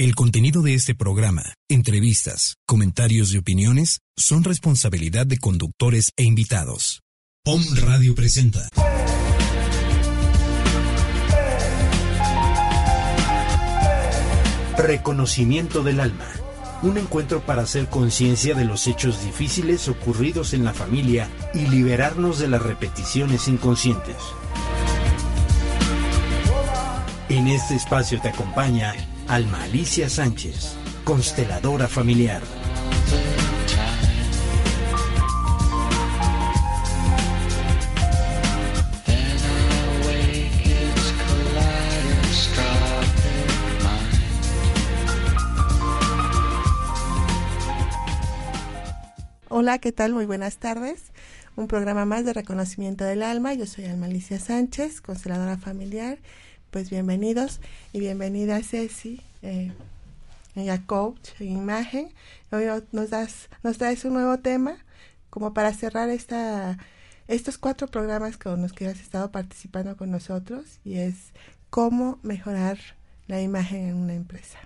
El contenido de este programa, entrevistas, comentarios y opiniones son responsabilidad de conductores e invitados. POM Radio presenta. Reconocimiento del alma. Un encuentro para hacer conciencia de los hechos difíciles ocurridos en la familia y liberarnos de las repeticiones inconscientes. En este espacio te acompaña Alma Alicia Sánchez, consteladora familiar. Hola, ¿qué tal? Muy buenas tardes. Un programa más de reconocimiento del alma. Yo soy Alma Alicia Sánchez, consteladora familiar pues bienvenidos y bienvenida Ceci, eh, ella coach en imagen. Hoy nos, das, nos traes un nuevo tema como para cerrar esta, estos cuatro programas con los que has estado participando con nosotros y es cómo mejorar la imagen en una empresa.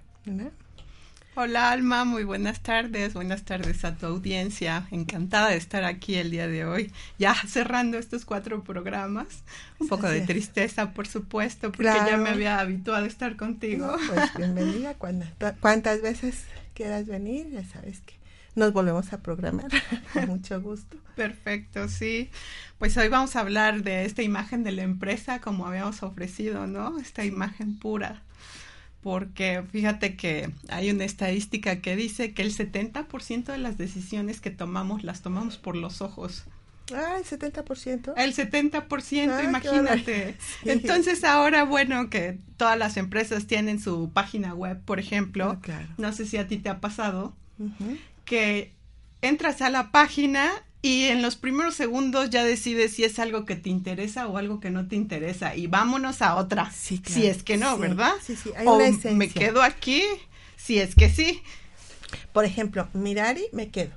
Hola Alma, muy buenas tardes, buenas tardes a tu audiencia. Encantada de estar aquí el día de hoy, ya cerrando estos cuatro programas. Un poco de tristeza, por supuesto, porque ya me había habituado a estar contigo. pues bienvenida, cuantas veces quieras venir, ya sabes que nos volvemos a programar con mucho gusto. Perfecto, sí. Pues hoy vamos a hablar de esta imagen de la empresa como habíamos ofrecido, ¿no? Esta imagen pura porque fíjate que hay una estadística que dice que el 70% de las decisiones que tomamos las tomamos por los ojos. Ah, el 70%. El 70%, ah, imagínate. Entonces ahora, bueno, que todas las empresas tienen su página web, por ejemplo, ah, no sé si a ti te ha pasado, que entras a la página y en los primeros segundos ya decides si es algo que te interesa o algo que no te interesa y vámonos a otra. Sí, Si es que no, ¿verdad? Sí, sí, hay o me quedo aquí, si es que sí. Por ejemplo, Mirari, me quedo.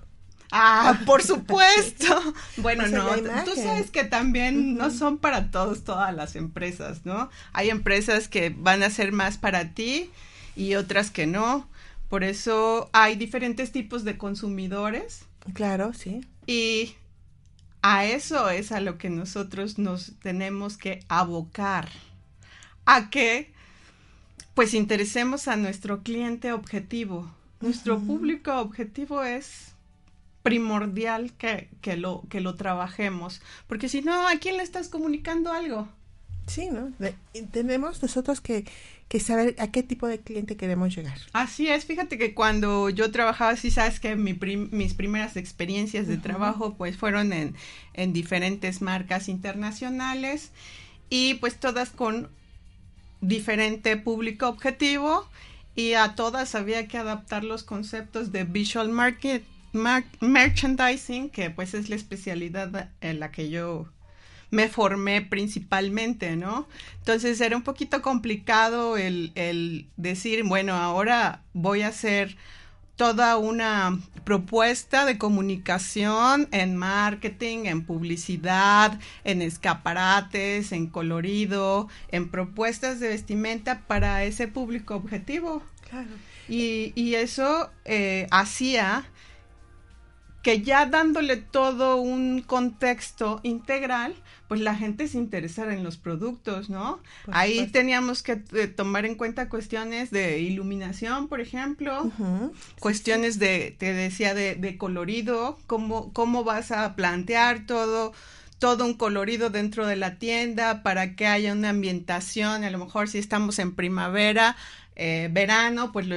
Ah, por supuesto. bueno, no, tú sabes que también no son para todos todas las empresas, ¿no? Hay empresas que van a ser más para ti y otras que no. Por eso hay diferentes tipos de consumidores. Claro, sí. Y a eso es a lo que nosotros nos tenemos que abocar, a que pues interesemos a nuestro cliente objetivo. Nuestro público objetivo es primordial que, que, lo, que lo trabajemos, porque si no, ¿a quién le estás comunicando algo? Sí, ¿no? tenemos nosotros que, que, saber a qué tipo de cliente queremos llegar. Así es, fíjate que cuando yo trabajaba, sí sabes que mi mis primeras experiencias de trabajo pues fueron en, en diferentes marcas internacionales y pues todas con diferente público objetivo y a todas había que adaptar los conceptos de visual market, merchandising, que pues es la especialidad en la que yo me formé principalmente, ¿no? Entonces era un poquito complicado el, el decir, bueno, ahora voy a hacer toda una propuesta de comunicación en marketing, en publicidad, en escaparates, en colorido, en propuestas de vestimenta para ese público objetivo. Claro. Y, y eso eh, hacía que ya dándole todo un contexto integral, pues la gente se interesara en los productos, ¿no? Ahí teníamos que eh, tomar en cuenta cuestiones de iluminación, por ejemplo, cuestiones de, te decía, de, de, colorido, cómo, cómo vas a plantear todo todo un colorido dentro de la tienda para que haya una ambientación, a lo mejor si estamos en primavera, eh, verano, pues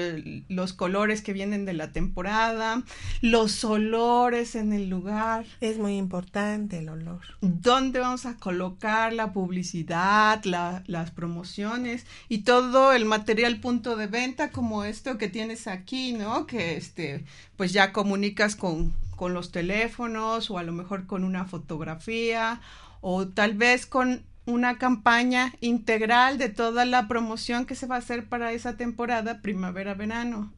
los colores que vienen de la temporada, los olores en el lugar. Es muy importante el olor. ¿Dónde vamos a colocar la publicidad, las promociones y todo el material punto de venta como esto que tienes aquí, ¿no? Que este, pues ya comunicas con, con los teléfonos o a lo mejor con una fotografía o tal vez con una campaña integral de toda la promoción que se va a hacer para esa temporada primavera-verano.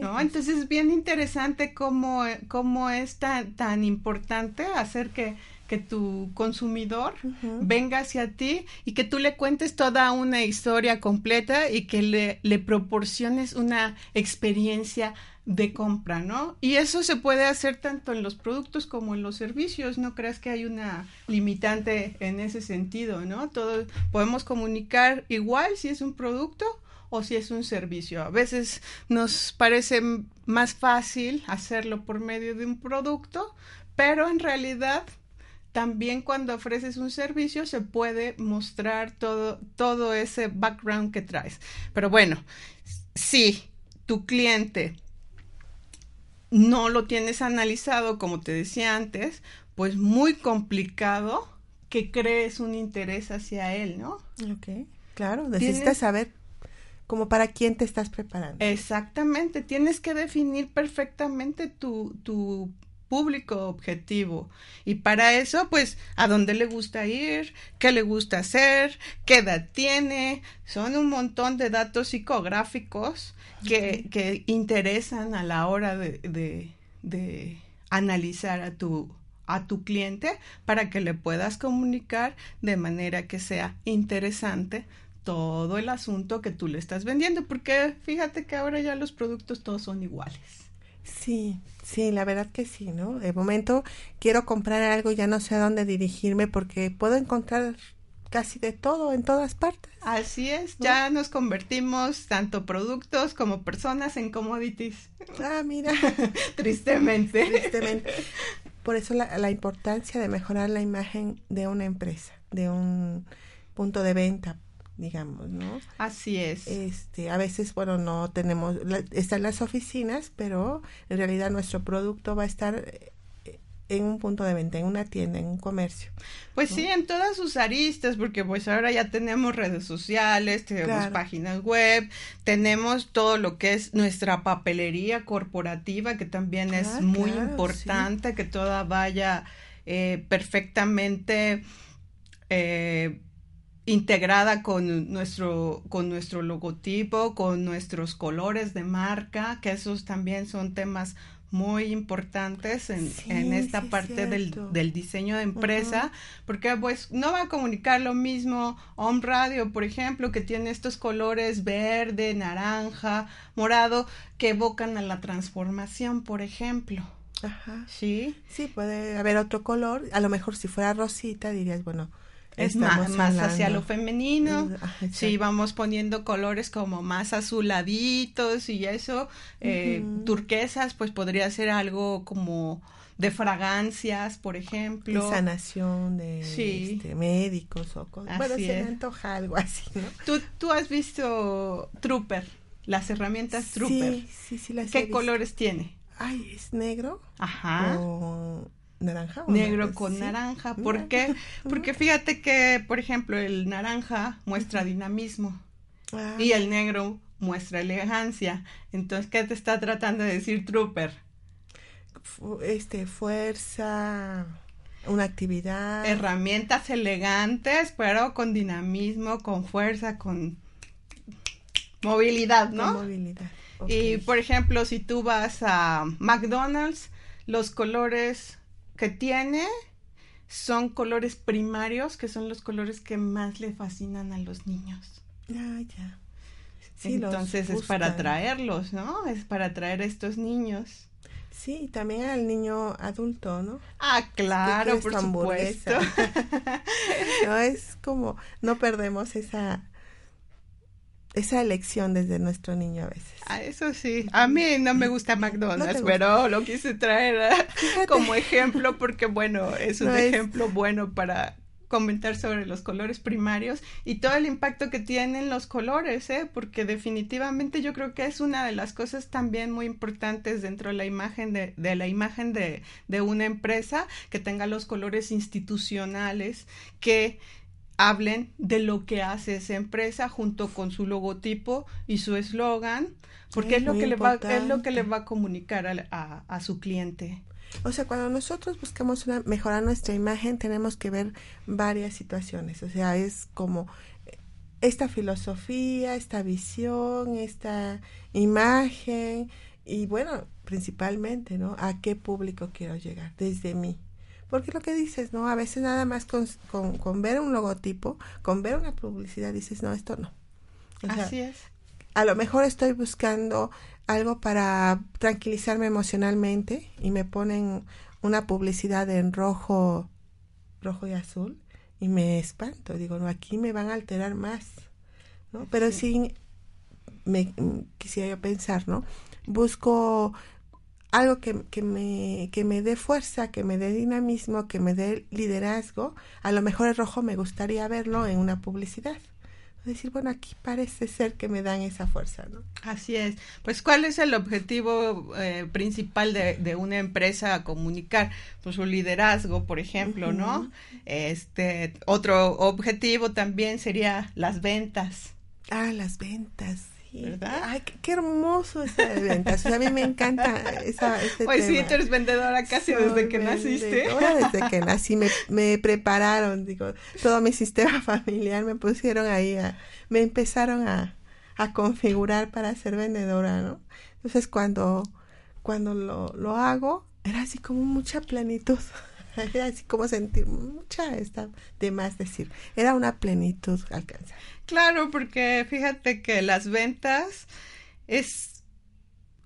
¿no? Entonces es bien interesante cómo, cómo es tan, tan importante hacer que, que tu consumidor venga hacia ti y que tú le cuentes toda una historia completa y que le, le proporciones una experiencia de compra, ¿no? Y eso se puede hacer tanto en los productos como en los servicios, no creas que hay una limitante en ese sentido, ¿no? Todo podemos comunicar igual si es un producto o si es un servicio. A veces nos parece más fácil hacerlo por medio de un producto, pero en realidad también cuando ofreces un servicio se puede mostrar todo, todo ese background que traes. Pero bueno, si tu cliente no lo tienes analizado, como te decía antes, pues muy complicado que crees un interés hacia él, ¿no? Ok, claro, necesitas saber como para quién te estás preparando. Exactamente, tienes que definir perfectamente tu, tu público objetivo. Y para eso, pues, a dónde le gusta ir, qué le gusta hacer, qué edad tiene. Son un montón de datos psicográficos que, que interesan a la hora de, de, de analizar a tu a tu cliente para que le puedas comunicar de manera que sea interesante todo el asunto que tú le estás vendiendo, porque fíjate que ahora ya los productos todos son iguales. Sí, sí, la verdad que sí, ¿no? De momento quiero comprar algo, ya no sé a dónde dirigirme porque puedo encontrar casi de todo en todas partes. Así es, ya nos convertimos tanto productos como personas en commodities. Ah, mira. Tristemente. Tristemente. Por eso la, la importancia de mejorar la imagen de una empresa, de un punto de venta, digamos, ¿no? Así es. Este, a veces, bueno, no tenemos, están las oficinas, pero en realidad nuestro producto va a estar eh, en un punto de venta, en una tienda, en un comercio. Pues sí, en todas sus aristas, porque pues ahora ya tenemos redes sociales, tenemos páginas web, tenemos todo lo que es nuestra papelería corporativa, que también es ah, muy importante, que toda vaya eh, perfectamente eh, integrada con nuestro, con nuestro logotipo, con nuestros colores de marca, que esos también son temas muy importantes en, en esta parte del, del, diseño de empresa, porque pues no va a comunicar lo mismo Home Radio, por ejemplo, que tiene estos colores verde, naranja, morado, que evocan a la transformación, por ejemplo. Ajá. Sí. Sí, puede haber otro color. A lo mejor si fuera rosita dirías, bueno, es más, más, hacia lo femenino. Sí, vamos poniendo colores como más azuladitos y eso. Eh, turquesas, pues podría ser algo como de fragancias, por ejemplo. De sanación, de este, médicos o cosas. Bueno, se me antoja algo así, ¿no? ¿Tú, tú has visto Trooper, las herramientas Trooper. Sí, sí, sí las ¿Qué colores tiene? Ay, es negro. Ajá naranja. Negro con naranja. ¿Por qué? Porque fíjate que, por ejemplo, el naranja muestra dinamismo ah. y el negro muestra elegancia. Entonces, ¿qué te está tratando de decir Trooper? Este, fuerza, una actividad. Herramientas elegantes, pero con dinamismo, con fuerza, con movilidad, ¿no? Con movilidad. Y por ejemplo, si tú vas a McDonald's, los colores que tiene son colores primarios, que son los colores que más le fascinan a los niños. Ah, ya. Entonces es para atraerlos, ¿no? Es para atraer a estos niños. Sí, también al niño adulto, ¿no? Ah, claro, por supuesto. no es como no perdemos esa esa elección desde nuestro niño a veces. Ah, eso sí. A mí no me gusta McDonald's, pero lo quise traer como ejemplo porque, bueno, es un ejemplo bueno para comentar sobre los colores primarios y todo el impacto que tienen los colores, ¿eh? porque definitivamente yo creo que es una de las cosas también muy importantes dentro de la imagen de, de la imagen de, de una empresa, que tenga los colores institucionales, que hablen de lo que hace esa empresa junto con su logotipo y su eslogan, porque es, lo que le va, es lo que le va a comunicar a, a, su cliente. O sea, cuando nosotros buscamos una, mejorar nuestra imagen, tenemos que ver varias situaciones. O sea, es como esta filosofía, esta visión, esta imagen y bueno, principalmente, ¿no? ¿A qué público quiero llegar? Desde mí. Porque lo que dices, ¿no? A veces nada más con, con, ver un logotipo, con ver una publicidad, dices, no, esto no. Así es. A lo mejor estoy buscando algo para tranquilizarme emocionalmente y me ponen una publicidad en rojo, rojo y azul y me espanto. Digo, no, aquí me van a alterar más. ¿no? Pero sí, me quisiera yo pensar, ¿no? Busco algo que, que, me, que me dé fuerza, que me dé dinamismo, que me dé liderazgo, a lo mejor el rojo me gustaría verlo en una publicidad. Decir, bueno, aquí parece ser que me dan esa fuerza, ¿no? Así es. Pues, ¿cuál es el objetivo eh, principal de, de, una empresa a comunicar? Pues su liderazgo, por ejemplo, ¿no? Este, otro objetivo también sería las ventas. Ah, las ventas. ¿Verdad? Ay, qué, hermoso esa de ventas. O sea, a mí me encanta esa, Pues sí, tú eres vendedora casi desde que naciste. Desde que nací me, me prepararon, digo, todo mi sistema familiar me pusieron ahí, a, me empezaron a, a configurar para ser vendedora, ¿no? Entonces cuando, cuando lo, lo hago, era así como mucha plenitud. Era así como sentir mucha, está de más decir, era una plenitud alcanzar. Claro, porque fíjate que las ventas es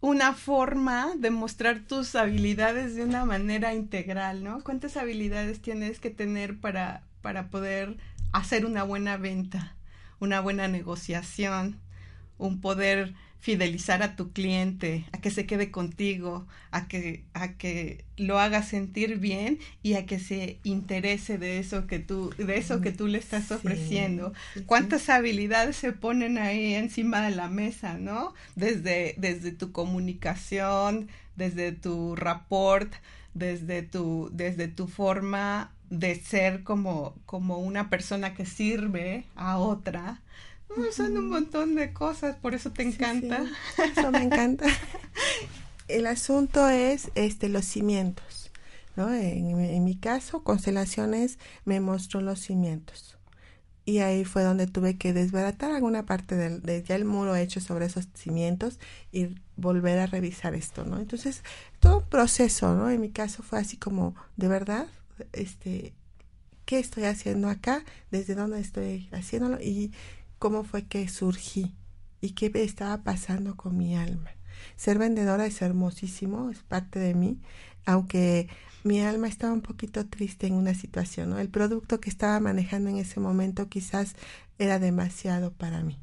una forma de mostrar tus habilidades de una manera integral, ¿no? ¿Cuántas habilidades tienes que tener para, para poder hacer una buena venta, una buena negociación, un poder fidelizar a tu cliente, a que se quede contigo, a que, a que lo haga sentir bien y a que se interese de eso que tú, de eso que tú le estás ofreciendo. ¿Cuántas habilidades se ponen ahí encima de la mesa, no? Desde, desde tu comunicación, desde tu rapport, desde tu, desde tu forma de ser como, como una persona que sirve a otra, son un montón de cosas, por eso te encanta. eso me encanta. El asunto es este los cimientos. ¿no? En, mi caso, Constelaciones me mostró los cimientos. Y ahí fue donde tuve que desbaratar alguna parte del, de ya el muro hecho sobre esos cimientos y volver a revisar esto, ¿no? Entonces, todo un proceso, ¿no? En mi caso fue así como, de verdad, este, ¿qué estoy haciendo acá? ¿Desde dónde estoy haciéndolo? Y cómo fue que surgí y qué estaba pasando con mi alma. Ser vendedora es hermosísimo, es parte de mí, aunque mi alma estaba un poquito triste en una situación, ¿no? El producto que estaba manejando en ese momento quizás era demasiado para mí.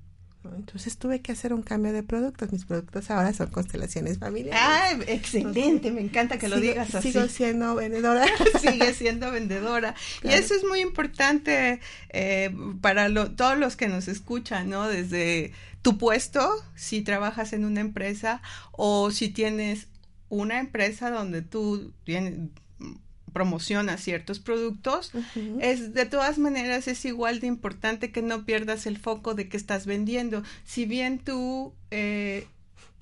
Entonces tuve que hacer un cambio de productos. Mis productos ahora son constelaciones familiares. Ah, excelente, me encanta que lo digas así. Sigo siendo vendedora. Sigue siendo vendedora. Y eso es muy importante eh, para todos los que nos escuchan, ¿no? Desde tu puesto, si trabajas en una empresa o si tienes una empresa donde tú tienes, promociona ciertos productos, es de todas maneras es igual de importante que no pierdas el foco de que estás vendiendo. Si bien tú eh,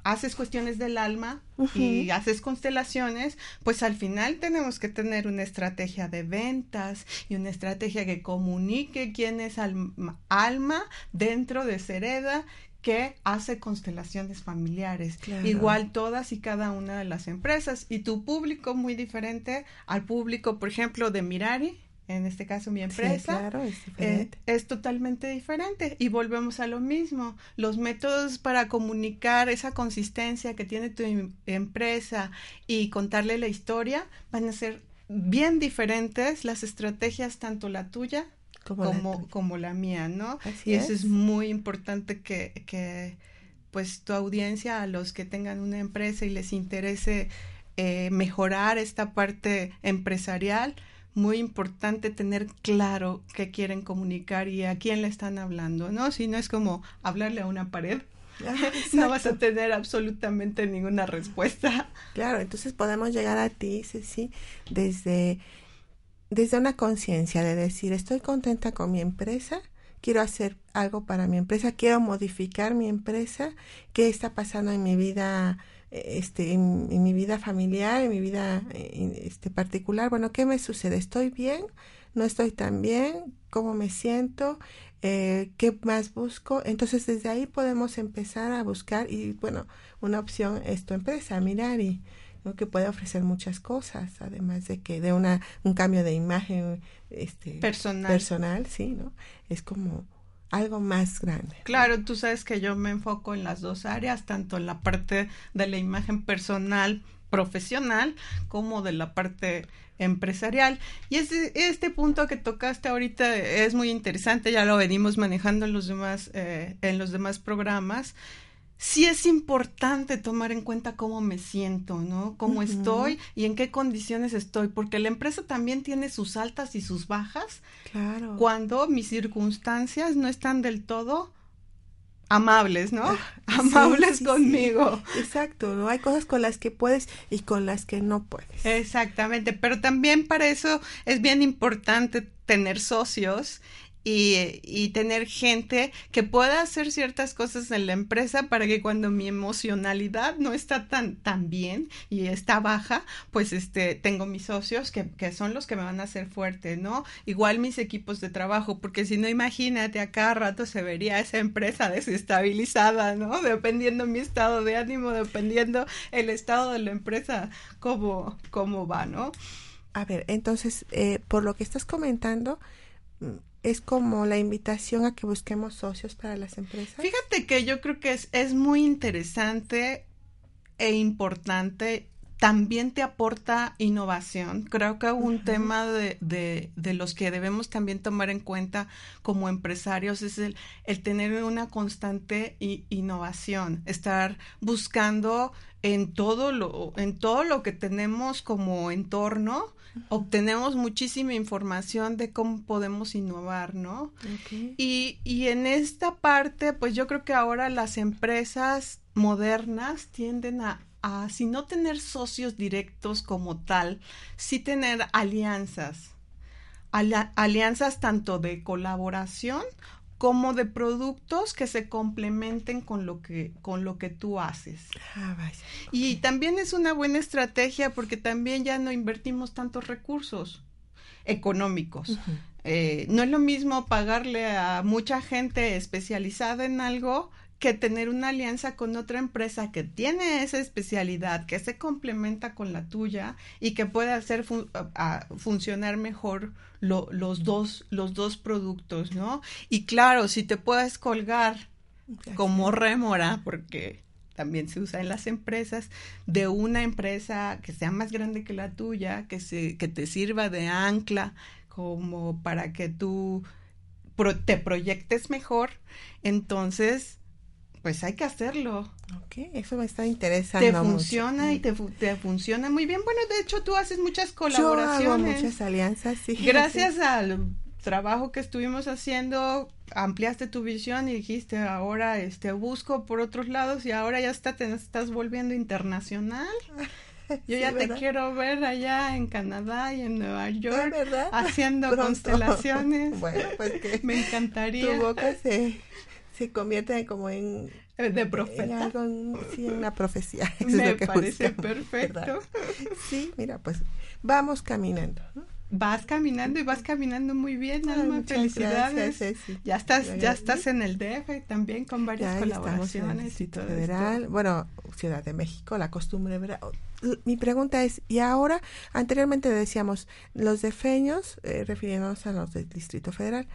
haces cuestiones del alma y haces constelaciones, pues al final tenemos que tener una estrategia de ventas y una estrategia que comunique quién es alma dentro de Sereda que hace constelaciones familiares. Igual todas y cada una de las empresas. Y tu público muy diferente al público, por ejemplo, de Mirari, en este caso mi empresa, claro, es, eh, es, totalmente diferente. Y volvemos a lo mismo. Los métodos para comunicar esa consistencia que tiene tu em, empresa y contarle la historia van a ser bien diferentes las estrategias, tanto la tuya como, como, la, mía, ¿no? y eso es. muy importante que, que, pues tu audiencia, a los que tengan una empresa y les interese eh, mejorar esta parte empresarial, muy importante tener claro qué quieren comunicar y a quién le están hablando, ¿no? Si no es como hablarle a una pared, no vas a tener absolutamente ninguna respuesta. Claro, entonces podemos llegar a ti, sí, desde, desde una conciencia de decir, estoy contenta con mi empresa, quiero hacer algo para mi empresa, quiero modificar mi empresa, qué está pasando en mi vida este en, mi vida familiar, en mi vida este particular, bueno, ¿qué me sucede? ¿Estoy bien? ¿No estoy tan bien? ¿Cómo me siento? Eh, ¿Qué más busco? Entonces desde ahí podemos empezar a buscar y bueno, una opción es tu empresa, mirar y ¿no? que puede ofrecer muchas cosas, además de que de una un cambio de imagen este personal, personal sí, ¿no? Es como algo más grande. Claro, tú sabes que yo me enfoco en las dos áreas, tanto en la parte de la imagen personal profesional como de la parte empresarial. Y este, este punto que tocaste ahorita es muy interesante, ya lo venimos manejando en los demás, eh, en los demás programas sí es importante tomar en cuenta cómo me siento, ¿no? Cómo estoy y en qué condiciones estoy, porque la empresa también tiene sus altas y sus bajas. Claro. Cuando mis circunstancias no están del todo amables, ¿no? amables conmigo. Exacto, ¿no? Hay cosas con las que puedes y con las que no puedes. Exactamente, pero también para eso es bien importante tener socios y, y, tener gente que pueda hacer ciertas cosas en la empresa para que cuando mi emocionalidad no está tan, tan bien y está baja, pues este, tengo mis socios que, que son los que me van a hacer fuerte, ¿no? Igual mis equipos de trabajo, porque si no, imagínate, a cada rato se vería esa empresa desestabilizada, ¿no? Dependiendo mi estado de ánimo, dependiendo el estado de la empresa, cómo, cómo va, ¿no? A ver, entonces, eh, por lo que estás comentando, es como la invitación a que busquemos socios para las empresas. Fíjate que yo creo que es, es muy interesante e importante. También te aporta innovación. Creo que un tema de, de, de, los que debemos también tomar en cuenta como empresarios es el, el tener una constante innovación, estar buscando en todo lo, en todo lo que tenemos como entorno, obtenemos muchísima información de cómo podemos innovar, ¿no? Y, y en esta parte, pues yo creo que ahora las empresas modernas tienden a, a, si no tener socios directos como tal, sí tener alianzas, alianzas tanto de colaboración como de productos que se complementen con lo que con lo que tú haces. Ah, y también es una buena estrategia porque también ya no invertimos tantos recursos económicos. eh, no es lo mismo pagarle a mucha gente especializada en algo que tener una alianza con otra empresa que tiene esa especialidad, que se complementa con la tuya y que puede hacer funcionar mejor los, dos, los dos productos, ¿no? Y claro, si te puedes colgar como rémora, porque también se usa en las empresas, de una empresa que sea más grande que la tuya, que, se, que te sirva de ancla como para que tú te proyectes mejor, entonces pues hay que hacerlo. Ok, eso me está interesando. Te funciona y te, te, funciona muy bien. Bueno, de hecho tú haces muchas colaboraciones. Yo hago muchas alianzas, sí. Gracias al trabajo que estuvimos haciendo, ampliaste tu visión y dijiste, ahora este busco por otros lados y ahora ya está, te estás volviendo internacional. Yo ya te quiero ver allá en Canadá y en Nueva York haciendo constelaciones. Bueno, pues que me encantaría. Tu boca se se convierte como en de profeta. algo, sí, en una profecía. Me parece perfecto. Sí, mira, pues vamos caminando. Vas caminando y vas caminando muy bien, Alma. Felicidades. Ya estás, ya, estás en el DF también con varias colaboraciones y todo Federal, bueno, Ciudad de México, la costumbre, ¿verdad? Mi pregunta es, y ahora, anteriormente decíamos, los defeños, eh, refiriéndonos a los del Distrito Federal,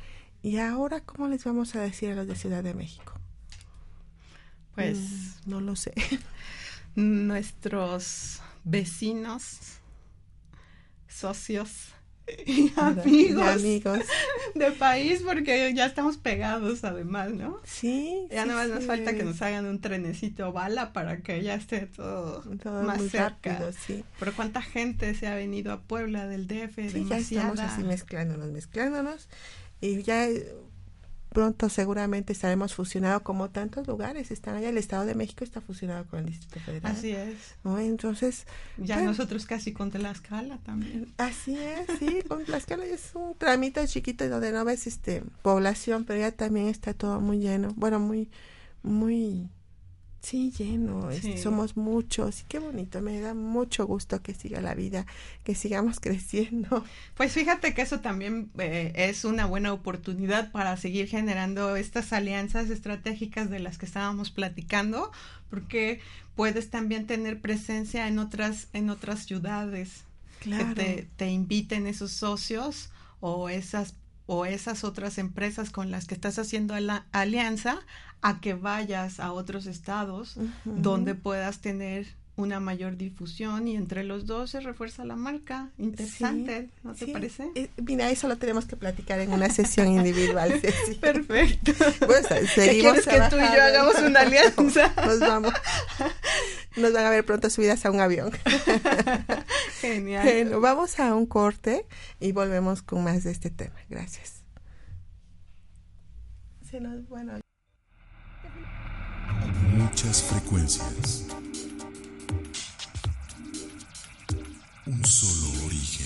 ¿Y ahora cómo les vamos a decir a los de Ciudad de México? Pues mm, no lo sé. Nuestros vecinos, socios y amigos, amigos. de país porque ya estamos pegados además, ¿no? Sí. Ya sí, nada más nos falta que nos hagan un trenecito bala para que ya esté todo, Todo más cerca. rápido, sí. Pero cuánta gente se ha venido a Puebla del DF, Sí, ya estamos así mezclándonos, mezclándonos. Y ya eh, pronto seguramente estaremos fusionados como tantos lugares están allá. El Estado de México está fusionado con el Distrito Federal. Así es. ¿no? Entonces, Ya nosotros casi con Tlaxcala también. así es, sí, con Tlaxcala es un tramito chiquito donde no ves este población, pero ya también está todo muy lleno. Bueno, muy, muy, sí, lleno. este, Sí. somos muchos y qué bonito. Me da mucho gusto que siga la vida, que sigamos creciendo. Pues fíjate que eso también eh, es una buena oportunidad para seguir generando estas alianzas estratégicas de las que estábamos platicando, porque puedes también tener presencia en otras en otras ciudades Claro. que te, te inviten esos socios o esas o esas otras empresas con las que estás haciendo la alianza a que vayas a otros estados donde puedas tener una mayor difusión y entre los dos se refuerza la marca. Interesante, Sí, ¿no te sí. parece? Eh, mira, eso lo tenemos que platicar en una sesión individual. Ceci. Perfecto. Pues, ¿Qué seguimos quieres que tú y yo hagamos una alianza? Nos vamos. Nos van a ver pronto subidas a un avión. Genial. Bueno, vamos a un corte y volvemos con más de este tema. Gracias. Se nos- bueno, Muchas frecuencias. Un solo origen.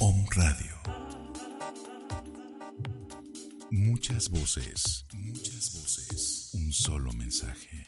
Om Radio. Muchas voces, muchas voces. Un solo mensaje,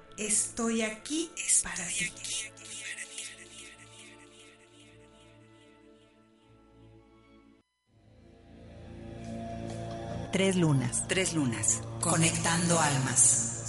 estoy aquí para ti. Tres lunas. Tres lunas. Conectando almas.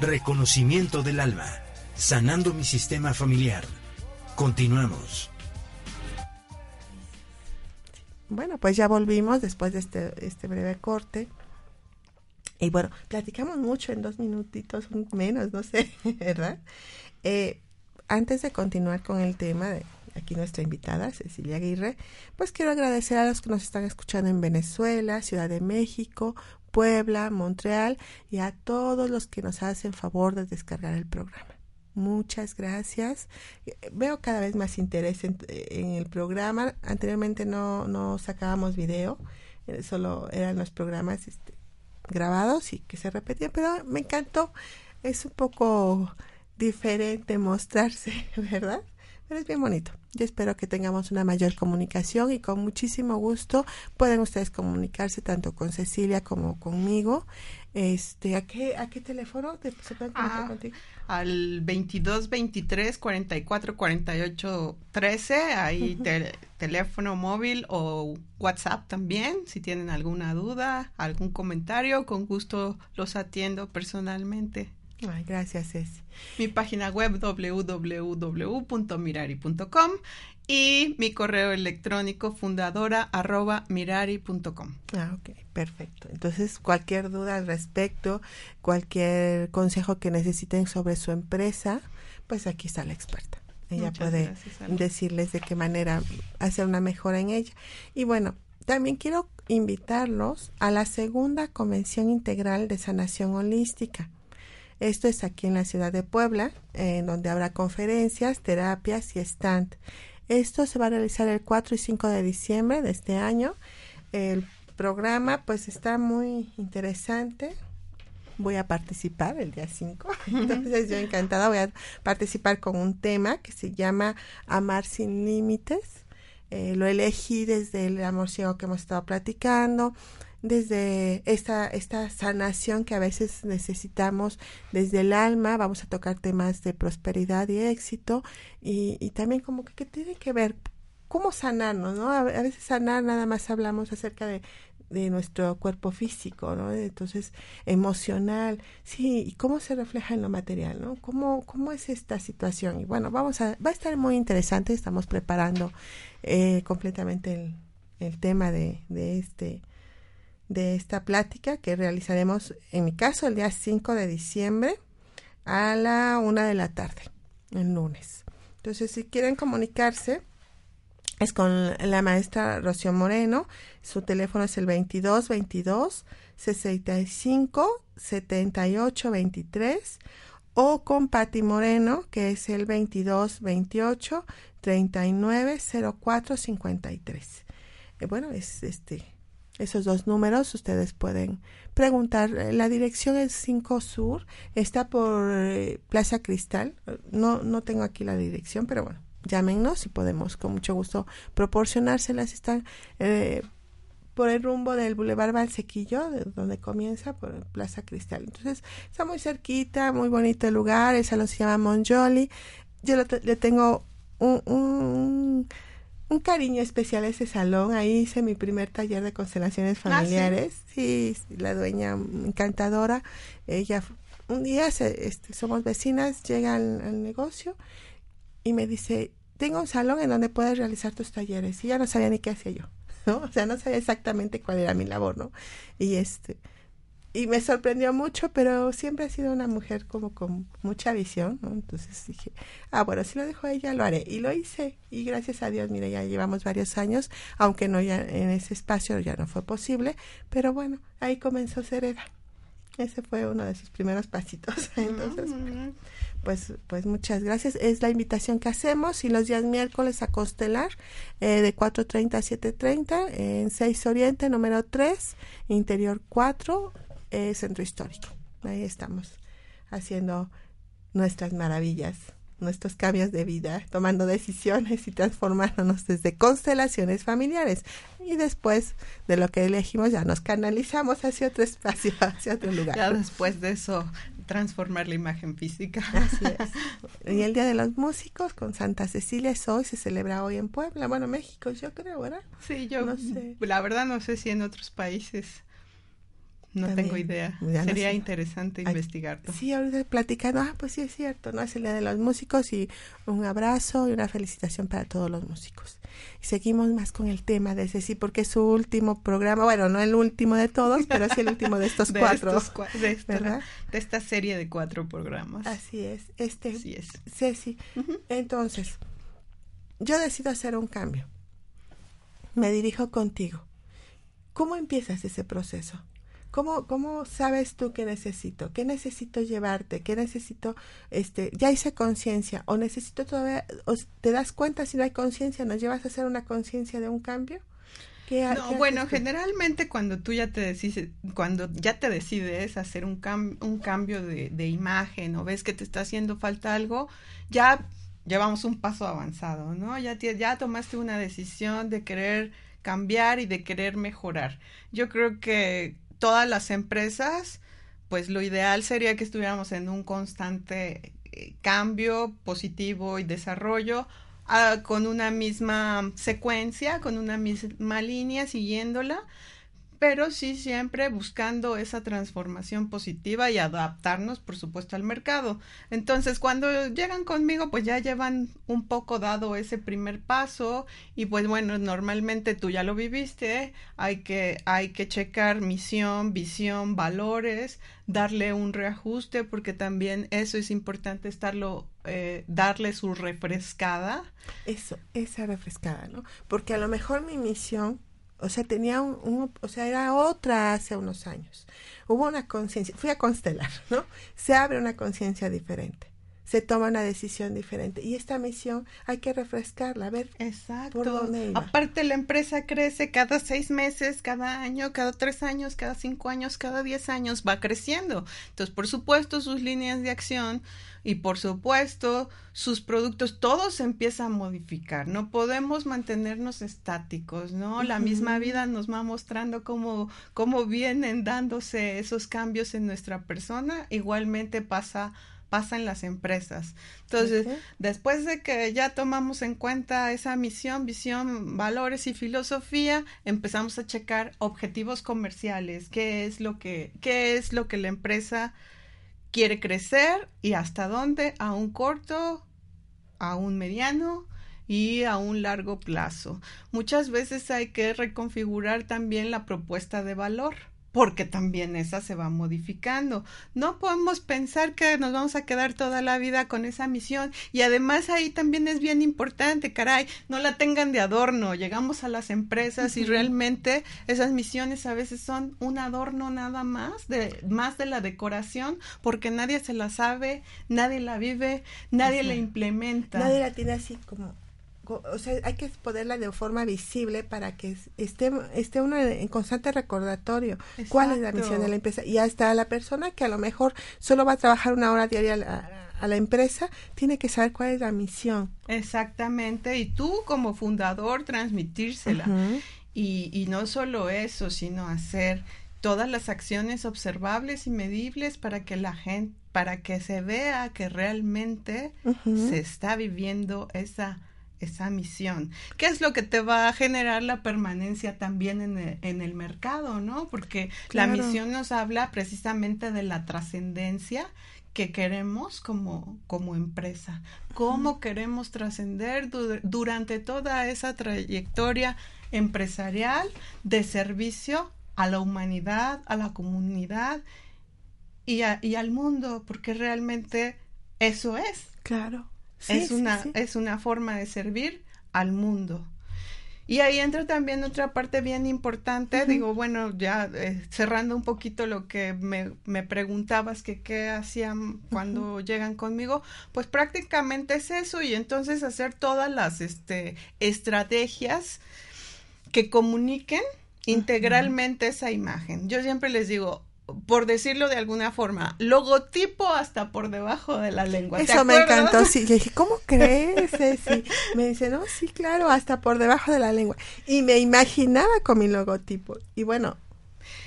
Reconocimiento del alma, sanando mi sistema familiar. Continuamos. Bueno, pues ya volvimos después de este, este breve corte. Y bueno, platicamos mucho en dos minutitos, menos, no sé, ¿verdad? Eh, antes de continuar con el tema de aquí nuestra invitada, Cecilia Aguirre, pues quiero agradecer a los que nos están escuchando en Venezuela, Ciudad de México, Puebla, Montreal y a todos los que nos hacen favor de descargar el programa. Muchas gracias. Veo cada vez más interés en, el programa. Anteriormente no, no sacábamos video, eh, solo eran los programas este, grabados y que se repetían, pero me encantó. Es un poco diferente mostrarse, ¿verdad? Pero es bien bonito. Yo espero que tengamos una mayor comunicación y con muchísimo gusto pueden ustedes comunicarse tanto con Cecilia como conmigo. Este, ¿a qué, a qué teléfono te, se pueden comunicar Ah, contigo? Al 22 23 44 48 13, ahí te- teléfono móvil o WhatsApp también, si tienen alguna duda, algún comentario, con gusto los atiendo personalmente. Ay, gracias, Ceci. Mi página web www.mirari.com y mi correo electrónico fundadora arroba mirari.com. Ah, ok, perfecto. Entonces, cualquier duda al respecto, cualquier consejo que necesiten sobre su empresa, pues aquí está la experta. Ella Muchas puede gracias, decirles de qué manera hacer una mejora en ella. Y bueno, también quiero invitarlos a la segunda Convención Integral de Sanación Holística. Esto es aquí en la ciudad de Puebla, en donde habrá conferencias, terapias y stand. Esto se va a realizar el 4 y 5 de diciembre de este año. El programa pues está muy interesante. Voy a participar el día 5. Entonces yo encantada voy a participar con un tema que se llama Amar sin límites. Eh, lo elegí desde el amor ciego que hemos estado platicando, desde esta, esta sanación que a veces necesitamos desde el alma. Vamos a tocar temas de prosperidad y éxito y, y también como que, tiene que ver cómo sanarnos, ¿no? A, a veces sanar nada más hablamos acerca de, de nuestro cuerpo físico, ¿no? Entonces, emocional, sí, y cómo se refleja en lo material, ¿no? ¿Cómo, cómo es esta situación? Y bueno, vamos a, va a estar muy interesante, estamos preparando eh, completamente el, el tema de, de este de esta plática que realizaremos, en mi caso, el día 5 de diciembre a la una de la tarde, el lunes. Entonces, si quieren comunicarse, es con la maestra Rocío Moreno. Su teléfono es el 22 22 65 78 23 o con Patti Moreno, que es el 22 28 39 04 53. Eh, bueno, es este esos dos números ustedes pueden preguntar. Eh, La dirección es 5 Sur, está por eh, Plaza Cristal. No, no tengo aquí la dirección, pero bueno, llámenos y podemos con mucho gusto proporcionárselas. Están eh, por el rumbo del Boulevard Valsequillo, de donde comienza, por Plaza Cristal. Entonces, está muy cerquita, muy bonito el lugar, el salón se llama Monjoli. Yo lo te- le tengo un, un, un cariño especial a ese salón. Ahí hice mi primer taller de constelaciones Ah, familiares. sí? sí, la dueña encantadora. Ella, un día se- este, somos vecinas, llega al, al negocio y me dice, tengo un salón en donde puedes realizar tus talleres. Y ya no sabía ni qué hacía yo, ¿no? O sea, no sabía exactamente cuál era mi labor, ¿no? Y este, y me sorprendió mucho, pero siempre ha sido una mujer como con mucha visión, ¿no? Entonces dije, ah, bueno, si lo dejo a ella, lo haré. Y lo hice. Y gracias a Dios, mira, ya llevamos varios años, aunque no ya en ese espacio ya no fue posible, pero bueno, ahí comenzó Sereda. Ese fue uno de sus primeros pasitos. Entonces, pues, pues muchas gracias. Es la invitación que hacemos y los días miércoles a Constelar eh, de 4.30 a 7.30 en 6 Oriente, número 3, Interior 4, eh, Centro Histórico. Ahí estamos haciendo nuestras maravillas nuestros cambios de vida, tomando decisiones y transformándonos desde constelaciones familiares. Y después de lo que elegimos ya nos canalizamos hacia otro espacio, hacia otro lugar. Ya después de eso, transformar la imagen física. Así es. Y el Día de los Músicos con Santa Cecilia es hoy, se celebra hoy en Puebla, bueno, México, yo creo, ¿verdad? Sí, yo no sé. La verdad no sé si en otros países. No tengo idea. Sería interesante investigarlo. Sí, ahorita platicando, ah, pues sí es cierto, ¿no? Es el Día de los Músicos y un abrazo y una felicitación para todos los músicos. Y seguimos más con el tema de ese sí, porque es su último programa, bueno, no el último de todos, pero sí el último de estos cuatro. de, esta, de esta serie de cuatro programas. Así es. Este, Así es. Ceci, entonces, yo decido hacer un cambio. Me dirijo contigo. ¿Cómo empiezas ese proceso? ¿Cómo, ¿Cómo sabes tú qué necesito? ¿Qué necesito llevarte? ¿Qué necesito? Este, ya hice conciencia o necesito todavía, o te das cuenta si no hay conciencia, nos llevas a hacer una conciencia de un cambio? no, bueno, generalmente cuando tú ya te decides, cuando ya te decides hacer un, un cambio de, de imagen o ves que te está haciendo falta algo, ya llevamos un paso avanzado, ¿no? Ya, ya tomaste una decisión de querer cambiar y de querer mejorar. Yo creo que todas las empresas, pues lo ideal sería que estuviéramos en un constante eh, cambio positivo y desarrollo ah, con una misma secuencia, con una misma línea, siguiéndola, pero sí siempre buscando esa transformación positiva y adaptarnos, por supuesto, al mercado. Entonces, cuando llegan conmigo, pues ya llevan un poco dado ese primer paso y pues bueno, normalmente tú ya lo viviste, hay que, hay que checar misión, visión, valores, darle un reajuste, porque también eso es importante estarlo, eh, darle su refrescada. Eso, esa refrescada, ¿no? Porque a lo mejor mi misión o sea, tenía un, o sea, era otra hace unos años. Hubo una conciencia, fui a constelar, ¿no? Se abre una conciencia diferente. Se toma una decisión diferente. Y esta misión hay que refrescarla, a ver Exacto. por dónde Aparte, la empresa crece cada seis meses, cada año, cada tres años, cada cinco años, cada diez años, va creciendo. Entonces, por supuesto, sus líneas de acción y por supuesto sus productos, todo se empieza a modificar, no podemos mantenernos estáticos, ¿no? La misma vida nos va mostrando cómo, cómo vienen dándose esos cambios en nuestra persona, igualmente pasa pasa en las empresas. Entonces, después de que ya tomamos en cuenta esa misión, visión, valores y filosofía, empezamos a checar objetivos comerciales, qué es lo que qué es lo que la empresa quiere crecer y hasta dónde, a un corto, a un mediano y a un largo plazo. Muchas veces hay que reconfigurar también la propuesta de valor porque también esa se va modificando. No podemos pensar que nos vamos a quedar toda la vida con esa misión y además ahí también es bien importante, caray, no la tengan de adorno. Llegamos a las empresas y realmente esas misiones a veces son un adorno nada más, de más de la decoración, porque nadie se la sabe, nadie la vive, nadie la implementa. Nadie la tiene así como o sea, hay que ponerla de forma visible para que esté, esté uno en constante recordatorio cuál es la misión de la empresa. Y hasta la persona que a lo mejor solo va a trabajar una hora diaria a, la empresa, tiene que saber cuál es la misión. Exactamente, y tú como fundador transmitírsela. y, y no solo eso, sino hacer todas las acciones observables y medibles para que la gente, para que se vea que realmente se está viviendo esa esa misión. ¿Qué es lo que te va a generar la permanencia también en el, en el mercado, no? Porque la misión nos habla precisamente de la trascendencia que queremos como, como empresa, cómo queremos trascender durante toda esa trayectoria empresarial de servicio a la humanidad, a la comunidad y, y al mundo, porque realmente eso es. Claro es, una, es una forma de servir al mundo. Y ahí entra también otra parte bien importante, digo, bueno, ya eh, cerrando un poquito lo que me, me preguntabas que qué hacían cuando llegan conmigo, pues prácticamente es eso. Y entonces hacer todas las este, estrategias que comuniquen integralmente esa imagen. Yo siempre les digo, por decirlo de alguna forma, logotipo hasta por debajo de la lengua. Eso me encantó, sí. Yo dije, ¿cómo crees? Sí. Me dice, no, sí, claro, hasta por debajo de la lengua. Y me imaginaba con mi logotipo. Y bueno,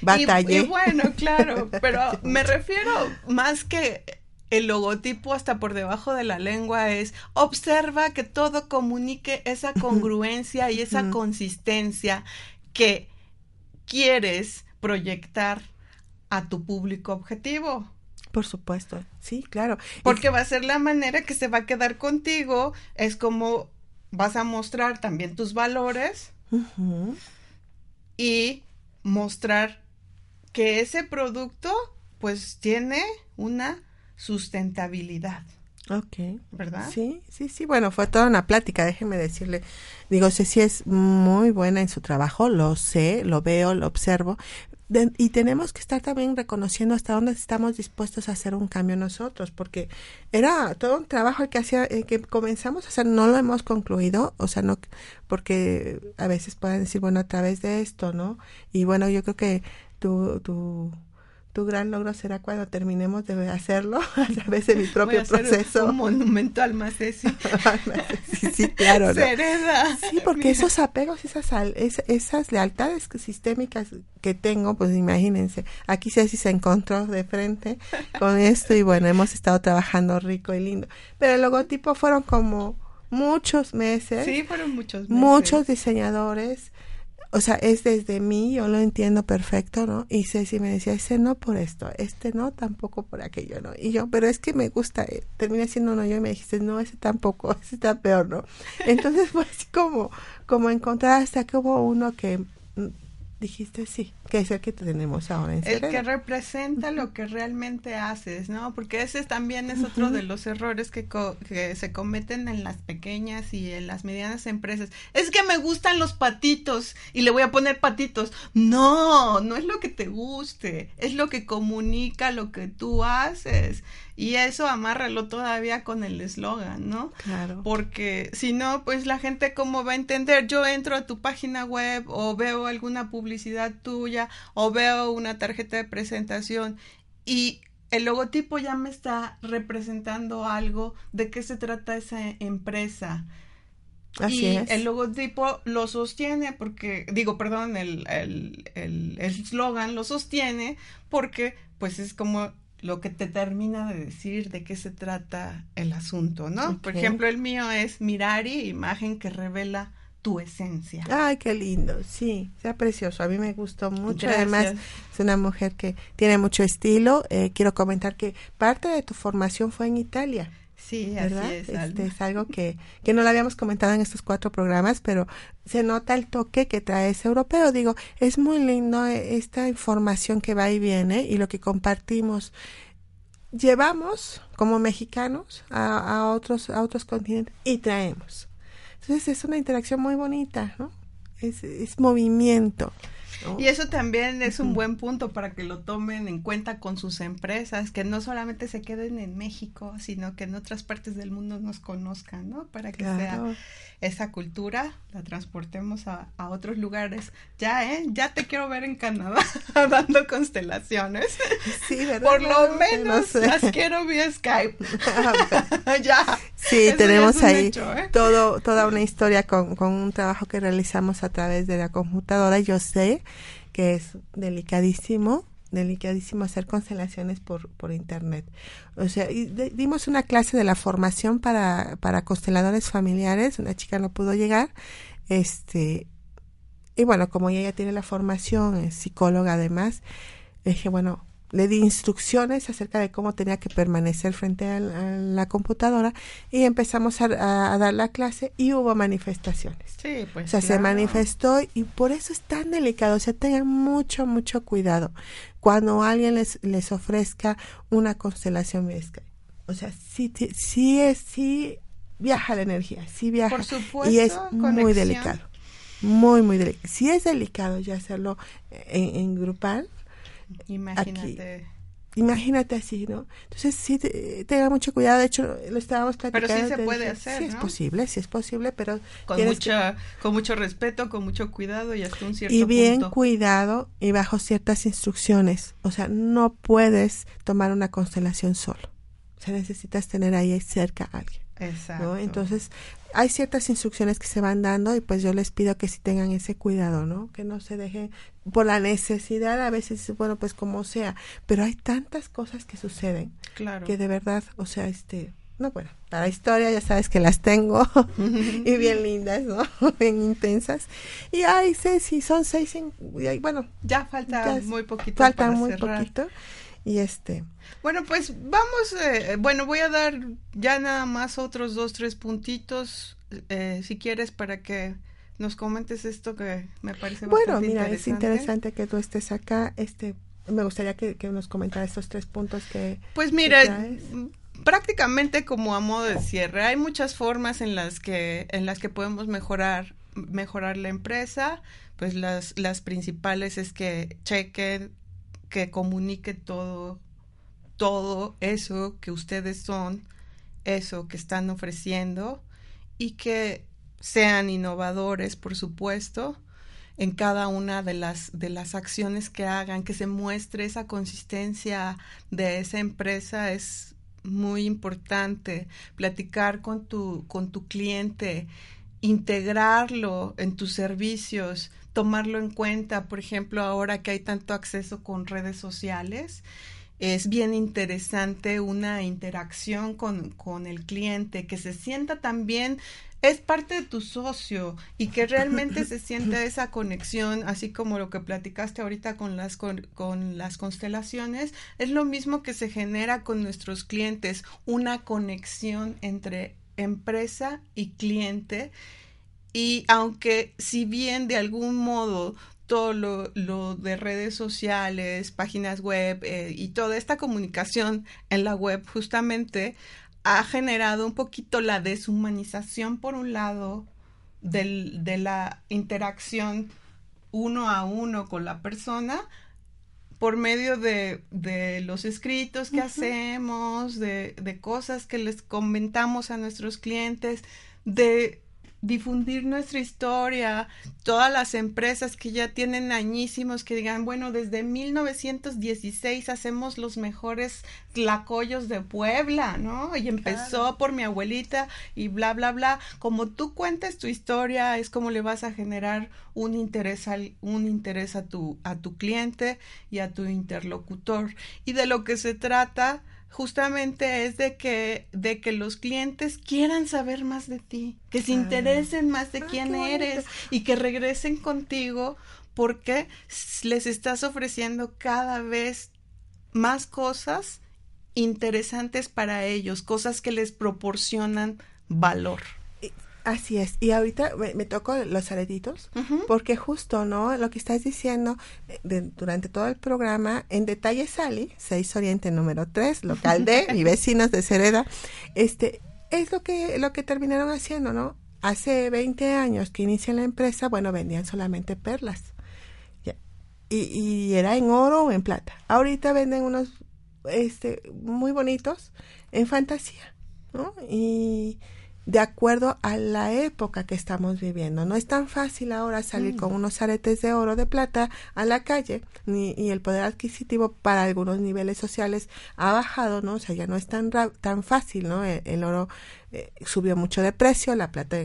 batallé. Y, bueno, claro, pero me refiero más que el logotipo hasta por debajo de la lengua es observa que todo comunique esa congruencia y esa consistencia que quieres proyectar a tu público objetivo. Por supuesto, sí, claro. Porque va a ser la manera que se va a quedar contigo, es como vas a mostrar también tus valores y mostrar que ese producto pues tiene una sustentabilidad. Ok. ¿Verdad? Sí, sí, sí. Bueno, fue toda una plática, déjeme decirle. Digo, Ceci es muy buena en su trabajo, lo sé, lo veo, lo observo, y tenemos que estar también reconociendo hasta dónde estamos dispuestos a hacer un cambio nosotros, porque era todo un trabajo que hacía, que comenzamos a hacer, no lo hemos concluido, o sea, no, porque a veces pueden decir, bueno, a través de esto, ¿no? Y bueno, yo creo que tu, tu, tu gran logro será cuando terminemos de hacerlo a través de mi propio proceso. Un monumento al más sí, sí, claro. Sereda. Sí, porque esos apegos, esas, esas lealtades sistémicas que tengo, pues imagínense, aquí Ceci se encontró de frente con esto y bueno, hemos estado trabajando rico y lindo. Pero el logotipo fueron como muchos meses. Sí, fueron muchos meses. Muchos diseñadores o sea, es desde mí, yo lo entiendo perfecto, ¿no? Y Ceci me decía, ese no por esto, este no, tampoco por aquello, ¿no? Y yo, pero es que me gusta, eh, terminé siendo uno yo y me dijiste, no, ese tampoco, ese está peor, ¿no? Entonces fue así como, como encontrar hasta que hubo uno que mm, dijiste sí, que es el que tenemos ahora en El que representa lo que realmente haces, ¿no? Porque ese también es otro de los errores que, que, se cometen en las pequeñas y en las medianas empresas. Es que me gustan los patitos y le voy a poner patitos. No, no es lo que te guste, es lo que comunica lo que tú haces. Y eso amárralo todavía con el eslogan, ¿no? Claro. Porque si no, pues la gente cómo va a entender. Yo entro a tu página web o veo alguna publicidad tuya o veo una tarjeta de presentación y el logotipo ya me está representando algo de qué se trata esa empresa. Así y es. el logotipo lo sostiene porque, digo, perdón, el eslogan el, lo sostiene porque pues es como lo que te termina de decir de qué se trata el asunto, ¿no? Por ejemplo, el mío es Mirari, imagen que revela tu esencia. Ay, qué lindo, sí, sea precioso. A mí me gustó mucho. Además, es una mujer que tiene mucho estilo. Eh, quiero comentar que parte de tu formación fue en Italia. Sí, ¿verdad? así es. Este, es algo que, que no lo habíamos comentado en estos cuatro programas, pero se nota el toque que trae ese europeo. Digo, es muy lindo eh, esta información que va y viene y lo que compartimos. Llevamos como mexicanos a, a otros, a otros continentes y traemos. Entonces es una interacción muy bonita, ¿no? Es, es movimiento. Y eso también es un buen punto para que lo tomen en cuenta con sus empresas, que no solamente se queden en México, sino que en otras partes del mundo nos conozcan, ¿no? Para que sea esa cultura, la transportemos a, a, otros lugares. Ya, ¿eh? Ya te quiero ver en Canadá dando constelaciones. Sí, ¿verdad? Por lo menos las quiero vía Skype. ya. Sí, tenemos ahí hecho, ¿eh? todo, toda una historia con, con un trabajo que realizamos a través de la computadora. Yo sé que es delicadísimo delicadísimo hacer constelaciones por, por internet. O sea, dimos una clase de la formación para, para consteladores familiares, una chica no pudo llegar, este, y bueno, como ella ya tiene la formación, es psicóloga además, dije, bueno, le di instrucciones acerca de cómo tenía que permanecer frente a la, computadora y empezamos a, dar la clase y hubo manifestaciones. Sí, pues. O sea, se manifestó y por eso es tan delicado. O sea, tengan mucho, mucho cuidado cuando alguien les, les ofrezca una constelación Skype. O sea, sí, sí es, sí viaja la energía, sí viaja. Por supuesto, y es muy delicado. muy, muy delicado. Si es delicado ya hacerlo en, en grupal, Imagínate. imagínate así, ¿no? Entonces sí, tenga mucho cuidado. De hecho, lo estábamos platicando. Pero sí se puede hacer, Sí es posible, sí es posible, pero... Con, mucha, con mucho respeto, con mucho cuidado y hasta un cierto Y bien punto. cuidado y bajo ciertas instrucciones. O sea, no puedes tomar una constelación solo. O sea, necesitas tener ahí cerca a alguien. Exacto. ¿no? Entonces, hay ciertas instrucciones que se van dando y pues yo les pido que sí tengan ese cuidado, ¿no? Que no se dejen por la necesidad, a veces, bueno, pues como sea, pero hay tantas cosas que suceden claro. que de verdad, o sea, este, no, bueno, para historia ya sabes que las tengo y bien lindas, ¿no? bien intensas. Y ay, Ceci, son seis, en, y, bueno. Ya falta ya muy poquito. Falta para muy cerrar. poquito. Y este. Bueno, pues vamos, eh, bueno, voy a dar ya nada más otros dos, tres puntitos, eh, si quieres, para que nos comentes esto que me parece bueno, bastante mira, interesante. es interesante que tú estés acá. Este, me gustaría que, que nos comentara estos tres puntos que. Pues mira, prácticamente como a modo de cierre, hay muchas formas en las que, en las que podemos mejorar, mejorar la empresa. Pues las, las principales es que chequen, que comunique todo, todo eso que ustedes son, eso que están ofreciendo y que sean innovadores, por supuesto, en cada una de las de las acciones que hagan, que se muestre esa consistencia de esa empresa es muy importante. Platicar con tu con tu cliente, integrarlo en tus servicios, tomarlo en cuenta, por ejemplo, ahora que hay tanto acceso con redes sociales, es bien interesante una interacción con, con el cliente, que se sienta también es parte de tu socio y que realmente se sienta esa conexión, así como lo que platicaste ahorita con las, con, con, las constelaciones, es lo mismo que se genera con nuestros clientes, una conexión entre empresa y cliente. Y aunque si bien de algún modo todo lo, lo, de redes sociales, páginas web eh, y toda esta comunicación en la web justamente ha generado un poquito la deshumanización por un lado del, de la interacción uno a uno con la persona por medio de, de los escritos que uh -huh. hacemos, de, de cosas que les comentamos a nuestros clientes, de difundir nuestra historia, todas las empresas que ya tienen añísimos que digan, bueno, desde 1916 hacemos los mejores tlacoyos de Puebla, ¿no? Y empezó claro. por mi abuelita y bla, bla, bla. Como tú cuentes tu historia, es como le vas a generar un interés, al, un interés a, tu, a tu cliente y a tu interlocutor. Y de lo que se trata justamente es de que de que los clientes quieran saber más de ti, que se interesen más de ah, quién eres y que regresen contigo porque les estás ofreciendo cada vez más cosas interesantes para ellos, cosas que les proporcionan valor. Así es. Y ahorita me, me toco los aretitos, uh -huh. porque justo, ¿no? Lo que estás diciendo de, durante todo el programa, en detalle Sally, 6 Oriente número 3, local D, y vecinos de Cereda, este, es lo que, lo que terminaron haciendo, ¿no? Hace 20 años que inicia la empresa, bueno, vendían solamente perlas. Y, y era en oro o en plata. Ahorita venden unos este, muy bonitos en fantasía, ¿no? Y de acuerdo a la época que estamos viviendo. No es tan fácil ahora salir mm. con unos aretes de oro, de plata a la calle, ni, y el poder adquisitivo para algunos niveles sociales ha bajado, ¿no? O sea, ya no es tan, tan fácil, ¿no? El, el oro eh, subió mucho de precio, la plata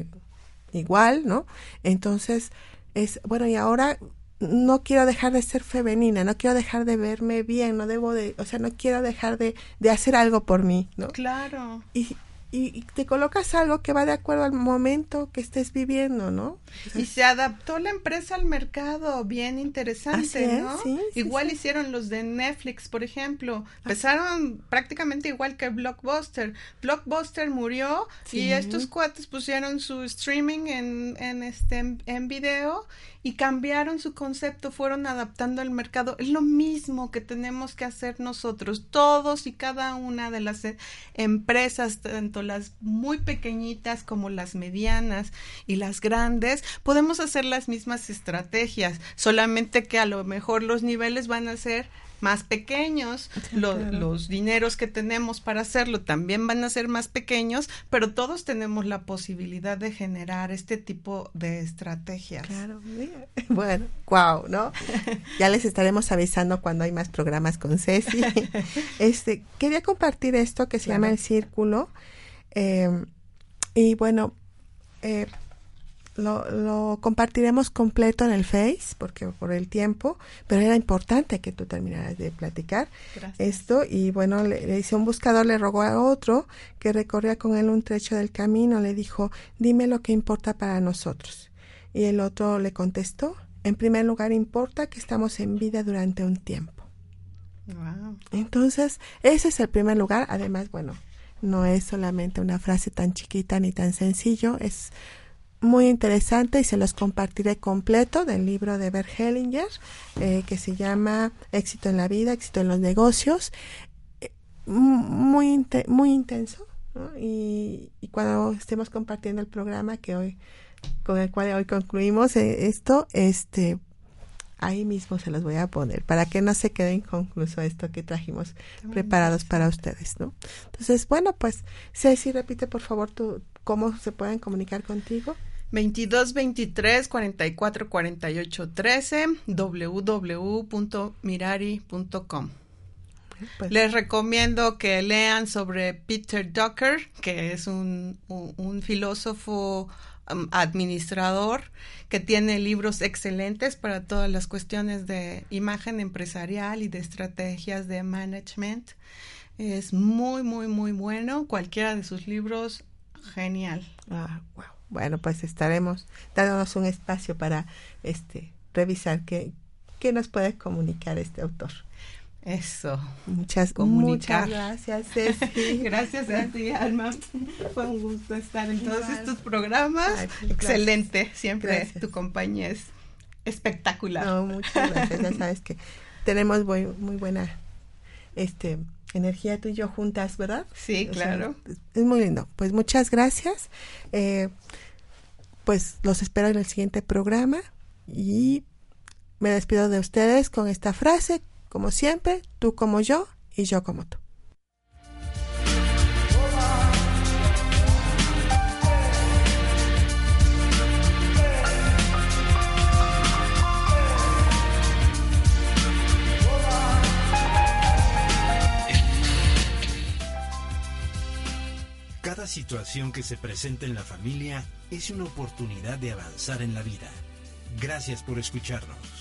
igual, ¿no? Entonces, es, bueno, y ahora no quiero dejar de ser femenina, no quiero dejar de verme bien, no debo de, o sea, no quiero dejar de, de hacer algo por mí, ¿no? Claro. Y, y, te colocas algo que va de acuerdo al momento que estés viviendo, ¿no? O sea, y se adaptó la empresa al mercado, bien interesante, ¿no? Sí, igual sí. hicieron los de Netflix, por ejemplo, empezaron prácticamente igual que Blockbuster. Blockbuster murió y estos cuates pusieron su streaming en, en este en, en video y cambiaron su concepto, fueron adaptando al mercado. Es lo mismo que tenemos que hacer nosotros, todos y cada una de las empresas, tanto tanto las muy pequeñitas como las medianas y las grandes, podemos hacer las mismas estrategias, solamente que a lo mejor los niveles van a ser más pequeños, los dineros que tenemos para hacerlo también van a ser más pequeños, pero todos tenemos la posibilidad de generar este tipo de estrategias. Claro, bueno, wow, ¿no? ya les estaremos avisando cuando hay más programas con Ceci. este, quería compartir esto que se llama el círculo. Eh, y bueno, eh, lo, compartiremos completo en el Face, porque por el tiempo, pero era importante que tú terminaras de platicar esto. Y bueno, le, le, hice un buscador, le rogó a otro que recorría con él un trecho del camino, le dijo, dime lo que importa para nosotros. Y el otro le contestó, en primer lugar importa que estamos en vida durante un tiempo. Entonces, ese es el primer lugar. Además, bueno, no es solamente una frase tan chiquita ni tan sencillo, es muy interesante y se los compartiré completo del libro de Bert Hellinger eh, que se llama Éxito en la vida, éxito en los negocios. Eh, muy, muy intenso y, cuando estemos compartiendo el programa que hoy con el cual hoy concluimos eh, esto, este ahí mismo se los voy a poner para que no se quede inconcluso esto que trajimos preparados para ustedes, ¿no? Entonces, bueno, pues Ceci, repite por favor tu, cómo se pueden comunicar contigo. 22 23 44 48 13 www.mirari.com. Pues Les recomiendo que lean sobre Peter Drucker, que es un, un, filósofo um, administrador que tiene libros excelentes para todas las cuestiones de imagen empresarial y de estrategias de management. Es muy, muy, muy bueno. Cualquiera de sus libros, genial. Ah, wow. Bueno, pues estaremos dándonos un espacio para este revisar qué, qué nos puede comunicar este autor. Eso. Muchas, muchas gracias, Ceci. gracias a ti, Alma. Fue un gusto estar en todos estos programas. Pues, Excelente. Siempre tu compañía es espectacular. No, muchas gracias. ya sabes que tenemos muy, muy buena este energía tú y yo juntas, ¿verdad? Sí, claro. es muy lindo. Pues muchas gracias. Eh, pues los espero en el siguiente programa y me despido de ustedes con esta frase, como siempre, tú como yo y yo como tú. Cada situación que se presenta en la familia es una oportunidad de avanzar en la vida. Gracias por escucharnos.